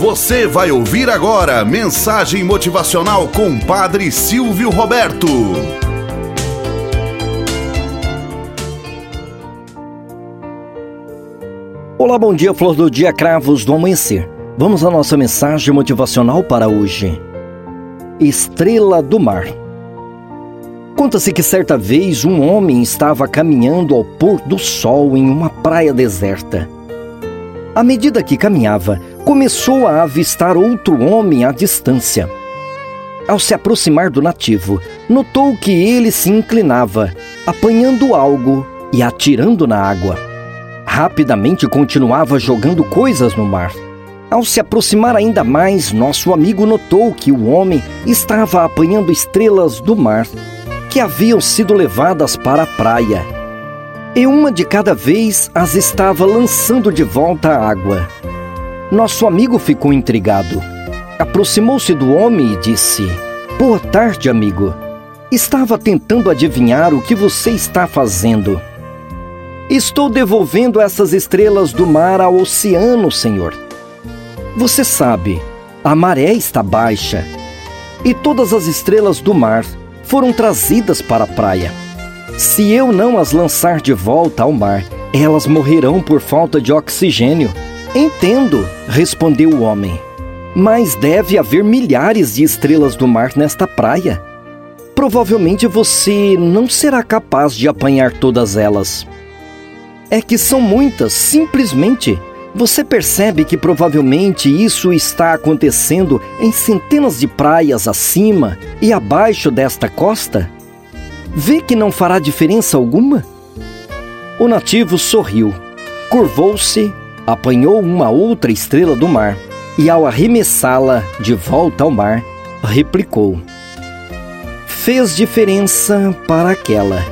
Você vai ouvir agora mensagem motivacional com Padre Silvio Roberto. Olá, bom dia, flor do dia, cravos do amanhecer. Vamos à nossa mensagem motivacional para hoje. Estrela do Mar. Conta-se que certa vez um homem estava caminhando ao pôr do sol em uma praia deserta. À medida que caminhava, começou a avistar outro homem à distância. Ao se aproximar do nativo, notou que ele se inclinava, apanhando algo e atirando na água. Rapidamente continuava jogando coisas no mar. Ao se aproximar ainda mais, nosso amigo notou que o homem estava apanhando estrelas do mar que haviam sido levadas para a praia. E uma de cada vez as estava lançando de volta à água. Nosso amigo ficou intrigado. Aproximou-se do homem e disse: Boa tarde, amigo. Estava tentando adivinhar o que você está fazendo. Estou devolvendo essas estrelas do mar ao oceano, senhor. Você sabe, a maré está baixa e todas as estrelas do mar foram trazidas para a praia. Se eu não as lançar de volta ao mar, elas morrerão por falta de oxigênio. Entendo, respondeu o homem. Mas deve haver milhares de estrelas do mar nesta praia. Provavelmente você não será capaz de apanhar todas elas. É que são muitas, simplesmente. Você percebe que provavelmente isso está acontecendo em centenas de praias acima e abaixo desta costa? Vê que não fará diferença alguma? O nativo sorriu, curvou-se apanhou uma outra estrela do mar e, ao arremessá-la de volta ao mar, replicou: Fez diferença para aquela.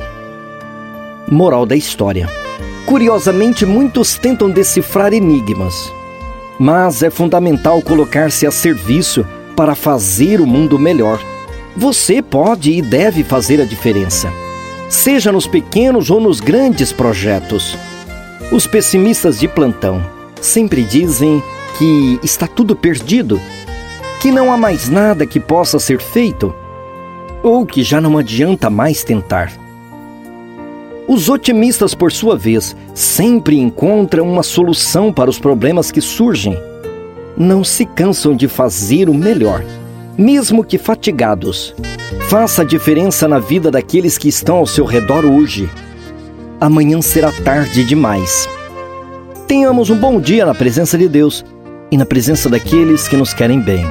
Moral da história: Curiosamente, muitos tentam decifrar enigmas, mas é fundamental colocar-se a serviço para fazer o mundo melhor. Você pode e deve fazer a diferença, seja nos pequenos ou nos grandes projetos. Os pessimistas de plantão sempre dizem que está tudo perdido, que não há mais nada que possa ser feito, ou que já não adianta mais tentar. Os otimistas, por sua vez, sempre encontram uma solução para os problemas que surgem. Não se cansam de fazer o melhor, mesmo que fatigados. Faça a diferença na vida daqueles que estão ao seu redor hoje amanhã será tarde demais. Tenhamos um bom dia na presença de Deus e na presença daqueles que nos querem bem.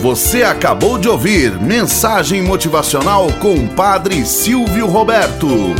Você acabou de ouvir Mensagem Motivacional com o Padre Silvio Roberto.